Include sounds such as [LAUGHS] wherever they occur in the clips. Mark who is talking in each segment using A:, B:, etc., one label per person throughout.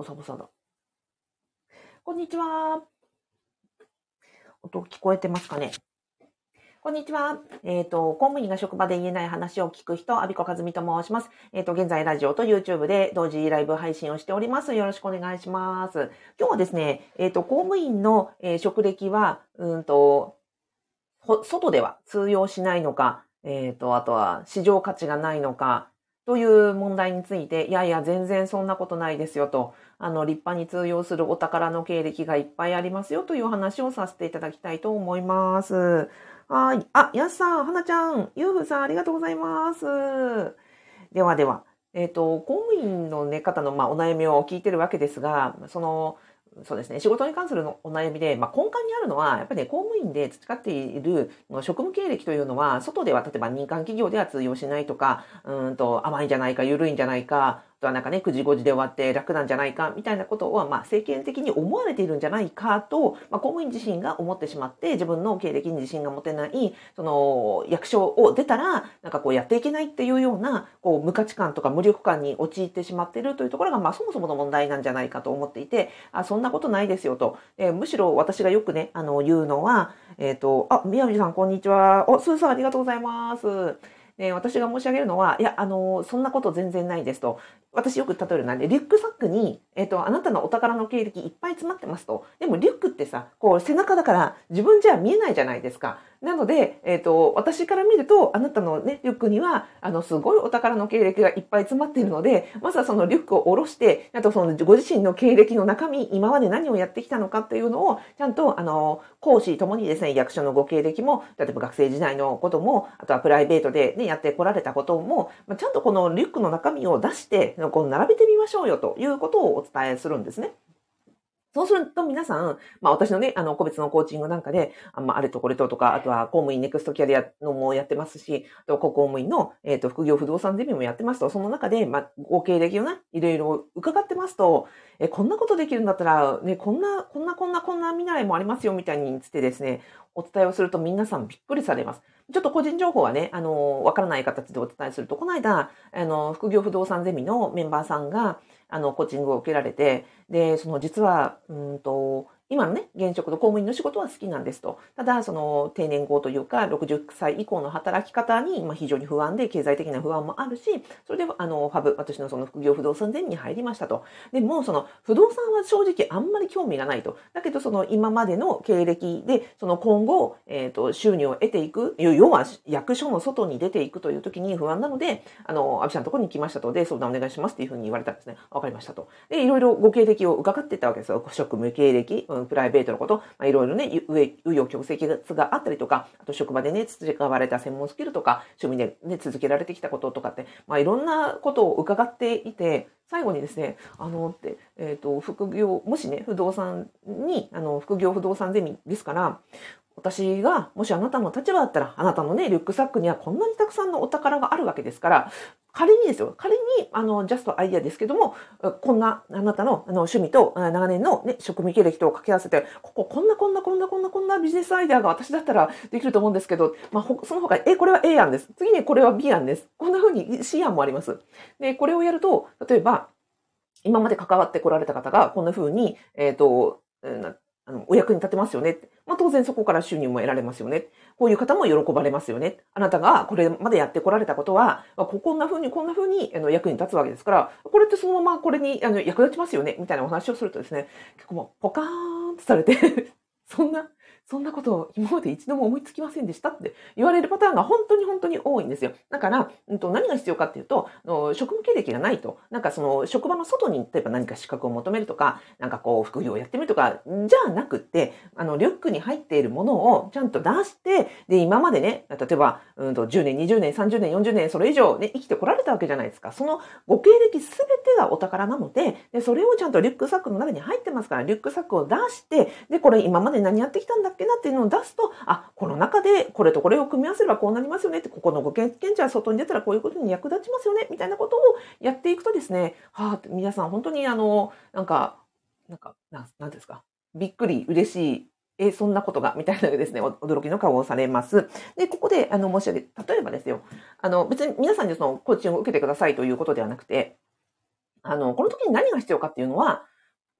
A: ボサボサだ。こんにちは。音聞こえてますかね？こんにちは。えっ、ー、と、公務員が職場で言えない話を聞く人、アビコカズミと申します。えっ、ー、と、現在ラジオと YouTube で同時ライブ配信をしております。よろしくお願いします。今日はですね、えっ、ー、と、公務員の、え職歴は、うんと、外では通用しないのか、えっ、と、あとは市場価値がないのか、という問題について、いやいや、全然そんなことないですよと、あの、立派に通用するお宝の経歴がいっぱいありますよという話をさせていただきたいと思います。はい。あ、やすさん、はなちゃん、ゆうふさん、ありがとうございます。ではでは、えっ、ー、と、公務員の、ね、方の、まあ、お悩みを聞いてるわけですが、その、そうですね。仕事に関するのお悩みで、まあ、根幹にあるのは、やっぱりね、公務員で培っている職務経歴というのは、外では、例えば民間企業では通用しないとか、うんと、甘いんじゃないか、緩いんじゃないか、はなんかね、9時5時で終わって楽なんじゃないか、みたいなことは、まあ、政権的に思われているんじゃないかと、まあ、公務員自身が思ってしまって、自分の経歴に自信が持てない、その、役所を出たら、なんかこうやっていけないっていうような、こう、無価値観とか無力感に陥ってしまっているというところが、まあ、そもそもの問題なんじゃないかと思っていて、あ、そんなことないですよと。えー、むしろ私がよくね、あの、言うのは、えっ、ー、と、あ、宮城さん、こんにちは。お、スーさん、ありがとうございます。私が申し上げるのは、いや、あの、そんなこと全然ないですと。私よく例えるのはね、リュックサックに、えっ、ー、と、あなたのお宝の経歴いっぱい詰まってますと。でもリュックってさ、こう背中だから自分じゃ見えないじゃないですか。なので、えっ、ー、と、私から見ると、あなたのね、リュックには、あの、すごいお宝の経歴がいっぱい詰まっているので、まずはそのリュックを下ろして、あとそのご自身の経歴の中身、今まで何をやってきたのかっていうのを、ちゃんと、あの、講師ともにですね、役所のご経歴も、例えば学生時代のことも、あとはプライベートでね、やってこられたことも、まあ、ちゃんとこのリュックの中身を出して、こう並べてみましょうよということをお伝えするんですね。そうすると皆さん、まあ私のね、あの、個別のコーチングなんかで、あまあ、あれとこれととか、あとは公務員ネクストキャリアのもやってますし、あと公務員の、えっ、ー、と、副業不動産ゼミもやってますと、その中で、まあ、ご経歴をね、いろいろ伺ってますと、え、こんなことできるんだったら、ね、こんな、こんな、こんな、こんな見習いもありますよ、みたいにつってですね、お伝えをすると皆さんびっくりされます。ちょっと個人情報はね、あの、わからない形でお伝えすると、この間、あの、副業不動産ゼミのメンバーさんが、あの、コーチングを受けられて、で、その実は、うんと、今のね、現職の公務員の仕事は好きなんですと。ただ、その定年後というか、60歳以降の働き方に、まあ、非常に不安で、経済的な不安もあるし、それで、あの、ファブ、私のその副業不動産前に入りましたと。でも、その、不動産は正直あんまり興味がないと。だけど、その、今までの経歴で、その今後、えっ、ー、と、収入を得ていく、要は、役所の外に出ていくという時に不安なので、あの、アビさんのところに来ましたと。で、相談お願いしますっていうふうに言われたんですね。わかりましたと。で、いろいろご経歴を伺ってたわけですよ。職務経歴、うん、プライベートのこと、まあ、いろいろね、紆余曲折があったりとか、あと職場でね、培われた専門スキルとか、趣味でね、続けられてきたこととかって、まあ、いろんなことを伺っていて、最後にですね、あの、って、えっ、ー、と、副業、もしね、不動産に、あの、副業不動産ゼミですから、私が、もしあなたの立場だったら、あなたのね、リュックサックにはこんなにたくさんのお宝があるわけですから、仮にですよ、仮に、あの、ジャストアイディアですけども、こんな、あなたのあの趣味と長年のね、職務経歴と掛け合わせて、ここ、こんな、こんな、こんな、こんな、こんなビジネスアイデアが私だったらできると思うんですけど、まあ、その他、え、これは A 案です。次にこれは B 案です。こんな風に C 案もあります。で、これをやると、例えば、今まで関わってこられた方が、こんな風に、えっ、ー、と、あの、お役に立てますよね。まあ、当然そこから収入も得られますよね。こういう方も喜ばれますよね。あなたがこれまでやってこられたことは、まあ、こんな風にこんな風にあの役に立つわけですから、これってそのままこれにあの役立ちますよね。みたいなお話をするとですね、結構もうポカーンとされて [LAUGHS] そんなそんなことを今まで一度も思いつきませんでしたって言われるパターンが本当に本当に多いんですよ。だから、うん、と何が必要かっていうと、職務経歴がないと、なんかその職場の外に例えば何か資格を求めるとか、なんかこう副業をやってみるとか、じゃなくって、あの、リュックに入っているものをちゃんと出して、で、今までね、例えば、うんと10年、20年、30年、40年、それ以上ね、生きてこられたわけじゃないですか。そのご経歴すべてがお宝なので、で、それをちゃんとリュックサックの中に入ってますから、リュックサックを出して、で、これ今まで何やってきたんだっけなっていうのを出すと、あ、この中でこれとこれを組み合わせればこうなりますよねって、ここのご経験値は外に出たらこういうことに役立ちますよね、みたいなことをやっていくとですね、はあ、皆さん本当にあの、なんか、なんか、なんなんですか、びっくり、嬉しい、え、そんなことが、みたいなですね、驚きの顔をされます。で、ここで、あの、申し上げ、例えばですよ、あの、別に皆さんにそのコーチングを受けてくださいということではなくて、あの、この時に何が必要かっていうのは、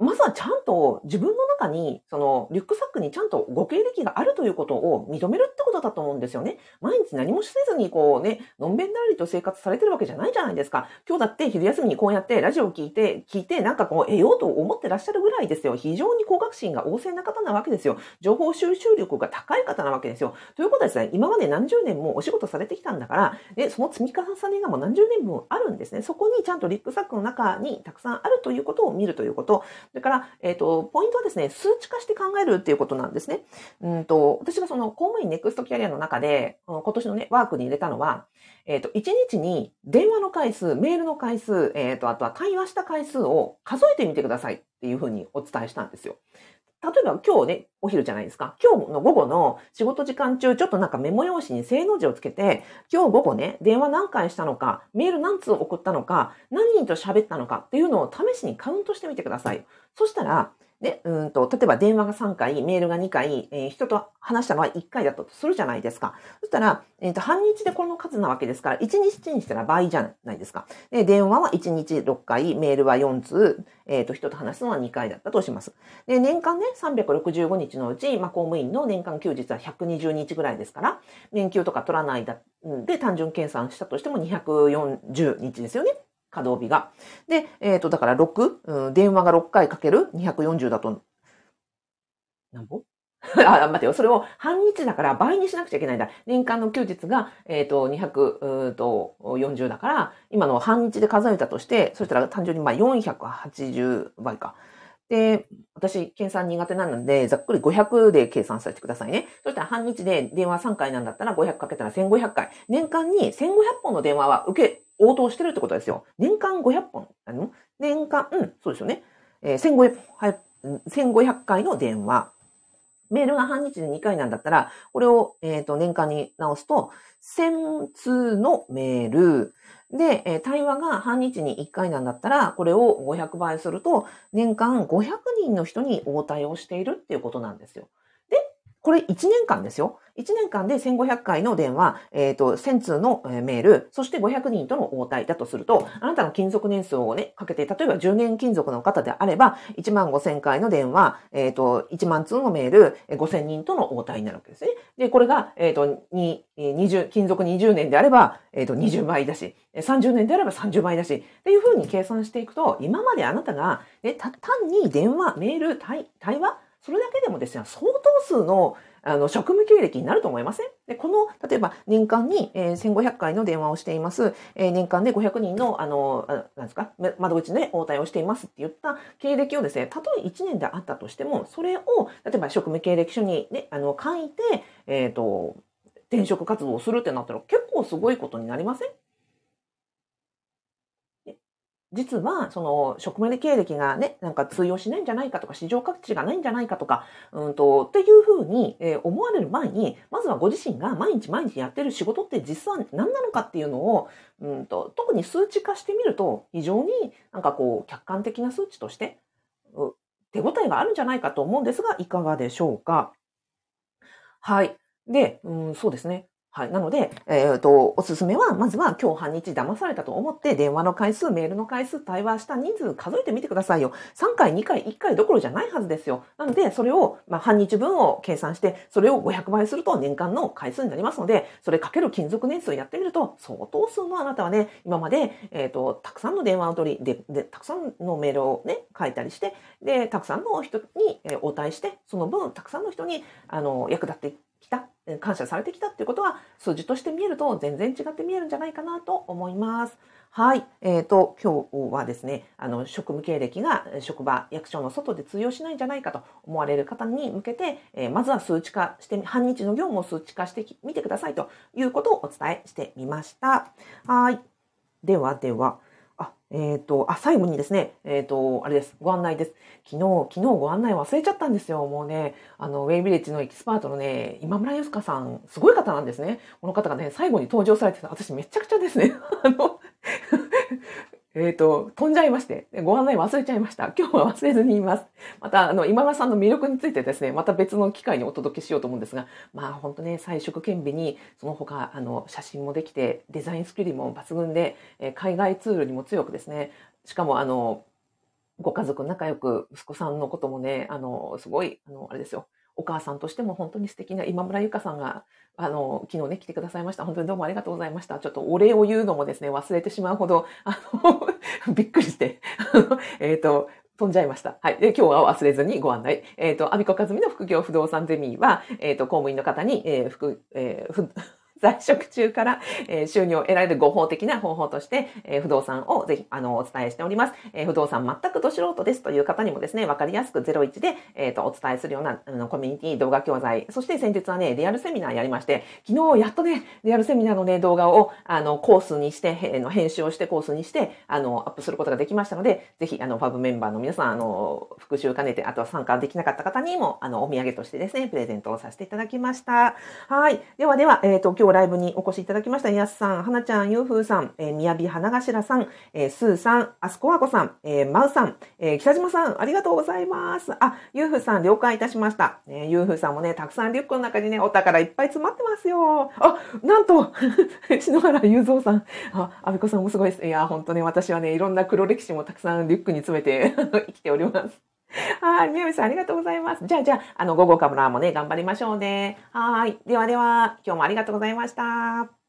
A: まずはちゃんと自分の中に、そのリュックサックにちゃんとご経歴があるということを認めるってことだと思うんですよね。毎日何もせずにこうね、のんべんだらりと生活されてるわけじゃないじゃないですか。今日だって昼休みにこうやってラジオを聞いて、聞いてなんかこう得ようと思ってらっしゃるぐらいですよ。非常に高学心が旺盛な方なわけですよ。情報収集力が高い方なわけですよ。ということはですね、今まで何十年もお仕事されてきたんだから、で、その積み重ねがもう何十年分あるんですね。そこにちゃんとリュックサックの中にたくさんあるということを見るということ。それから、えっ、ー、と、ポイントはですね、数値化して考えるっていうことなんですね。うんと、私がその公務員ネクストキャリアの中で、今年のね、ワークに入れたのは、えっ、ー、と、1日に電話の回数、メールの回数、えっ、ー、と、あとは対話した回数を数えてみてくださいっていうふうにお伝えしたんですよ。例えば今日ね、お昼じゃないですか。今日の午後の仕事時間中、ちょっとなんかメモ用紙に正の字をつけて、今日午後ね、電話何回したのか、メール何通送ったのか、何人と喋ったのかっていうのを試しにカウントしてみてください。そしたら、で、うんと、例えば電話が3回、メールが2回、えー、人と話したのは1回だったとするじゃないですか。そしたら、えっ、ー、と、半日でこの数なわけですから、1日にしたら倍じゃないですか。で、電話は1日6回、メールは4通、えっ、ー、と、人と話すのは2回だったとします。で、年間ね、365日のうち、まあ、公務員の年間休日は120日ぐらいですから、年休とか取らないだ、で、単純計算したとしても240日ですよね。稼働日が。で、えっ、ー、と、だから6、うん、電話が6回かける240だと、なんぼ？[LAUGHS] あ、待てよ。それを半日だから倍にしなくちゃいけないんだ。年間の休日が、えっ、ー、と、240だから、今の半日で数えたとして、そしたら単純にまあ480倍か。で、私、計算苦手なので、ざっくり500で計算させてくださいね。そしたら半日で電話3回なんだったら500かけたら1500回。年間に1500本の電話は受け、応答してるってことですよ。年間500本。あの年間、うん、そうですよね。えー、1500、1500回の電話。メールが半日で2回なんだったら、これを、え、ー、と、年間に直すと、1000通のメール、で、え対話が半日に1回なんだったら、これを500倍すると、年間500人の人に応対をしているっていうことなんですよ。これ1年間ですよ。1年間で1500回の電話、えっ、ー、と、1000通のメール、そして500人との応対だとすると、あなたの勤続年数をね、かけて、例えば10年勤続の方であれば、1万5000回の電話、えっ、ー、と、1万通のメール、5000人との応対になるわけですね。で、これが、えっ、ー、と、20、勤続20年であれば、えっ、と、20倍だし、30年であれば30倍だし、っていうふうに計算していくと、今まであなたが、ね、単に電話、メール、対対話、それだけでもですね、相当数のあの、職務経歴になると思いません？で、この、例えば年間に、えー、1500回の電話をしています。えー、年間で500人の、あの、あなんですか、窓口で応対をしていますって言った経歴をですね、たとえ1年であったとしても、それを、例えば職務経歴書にね、あの、書いて、えっ、ー、と、転職活動をするってなったら結構すごいことになりません？実は、その、職務経歴がね、なんか通用しないんじゃないかとか、市場価値がないんじゃないかとか、うんと、っていうふうに、えー、思われる前に、まずはご自身が毎日毎日やってる仕事って実は何なのかっていうのを、うんと、特に数値化してみると、非常になんかこう、客観的な数値として、手応えがあるんじゃないかと思うんですが、いかがでしょうか。はい。で、うん、そうですね。はい。なので、えっ、ー、と、おすすめは、まずは今日半日騙されたと思って、電話の回数、メールの回数、対話した人数数えてみてくださいよ。3回、2回、1回どころじゃないはずですよ。なので、それを、まあ、半日分を計算して、それを500倍すると年間の回数になりますので、それかける勤続年数をやってみると、相当数のあなたはね、今まで、えっ、ー、と、たくさんの電話を取り、で、で、たくさんのメールをね、書いたりして、で、たくさんの人に、応対して、その分、たくさんの人に、あの、役立ってきた、感謝されてきたっていうことは数字として見えると全然違って見えるんじゃないかなと思います。はい。えっ、ー、と、今日はですね、あの、職務経歴が職場、役所の外で通用しないんじゃないかと思われる方に向けて、えー、まずは数値化して、半日の業務を数値化してみてくださいということをお伝えしてみました。はい。ではでは、えっ、ー、と、あ、最後にですね、えっ、ー、と、あれです。ご案内です。昨日、昨日ご案内忘れちゃったんですよ。もうね、あの、ウェイビレッジのエキスパートのね、今村ゆすかさん、すごい方なんですね。この方がね、最後に登場されてた、私めちゃくちゃですね、[LAUGHS] あの、えっ、ー、と、飛んじゃいまして、ご案内忘れちゃいました。[LAUGHS] 今日は忘れずにいます。また、あの、今村さんの魅力についてですね、また別の機会にお届けしようと思うんですが、まあ、本当ね、彩色兼備に、その他、あの、写真もできて、デザインスキルも抜群で、え海外ツールにも強くですね、しかも、あの、ご家族仲良く、息子さんのこともね、あの、すごい、あの、あれですよ。お母さんとしても本当に素敵な今村ゆかさんが、あの、昨日ね、来てくださいました。本当にどうもありがとうございました。ちょっとお礼を言うのもですね、忘れてしまうほど、あの、[LAUGHS] びっくりして、[LAUGHS] えっと、飛んじゃいました。はい。で、今日は忘れずにご案内。えっ、ー、と、アビコカズミの副業不動産ゼミは、えっ、ー、と、公務員の方に、えー、副、えー、在職中から、えー、収入を得られる合法的な方法として、えー、不動産をぜひ、あの、お伝えしております。えー、不動産全くど素人ですという方にもですね、わかりやすく01で、えっ、と、お伝えするような、あの、コミュニティ動画教材、そして先日はね、リアルセミナーやりまして、昨日やっとね、リアルセミナーのね、動画を、あの、コースにして、えー、の編集をしてコースにして、あの、アップすることができましたので、ぜひ、あの、ファブメンバーの皆さん、あの、復習兼ねて、あとは参加できなかった方にも、あの、お土産としてですね、プレゼントをさせていただきました。はい。ではでは、えっ、と、今日今日ライブにお越しいただきました。やすさん、はなちゃん、ゆうふうさん、えー、みやび花頭さん、えー、すーさん、あすこわこさん、えー、まうさん、えー、北島さん、ありがとうございます。あ、ゆうふうさん、了解いたしました。えー、ゆうふうさんもね、たくさんリュックの中にね、お宝いっぱい詰まってますよ。あ、なんと、[LAUGHS] 篠原雄三さん、あ、あびこさんもすごいです。いや、本当ね、私はね、いろんな黒歴史もたくさんリュックに詰めて生きております。[LAUGHS] はい。みやみさん、ありがとうございます。じゃあ、じゃあ、あの、午後からもね、頑張りましょうね。はい。ではでは、今日もありがとうございました。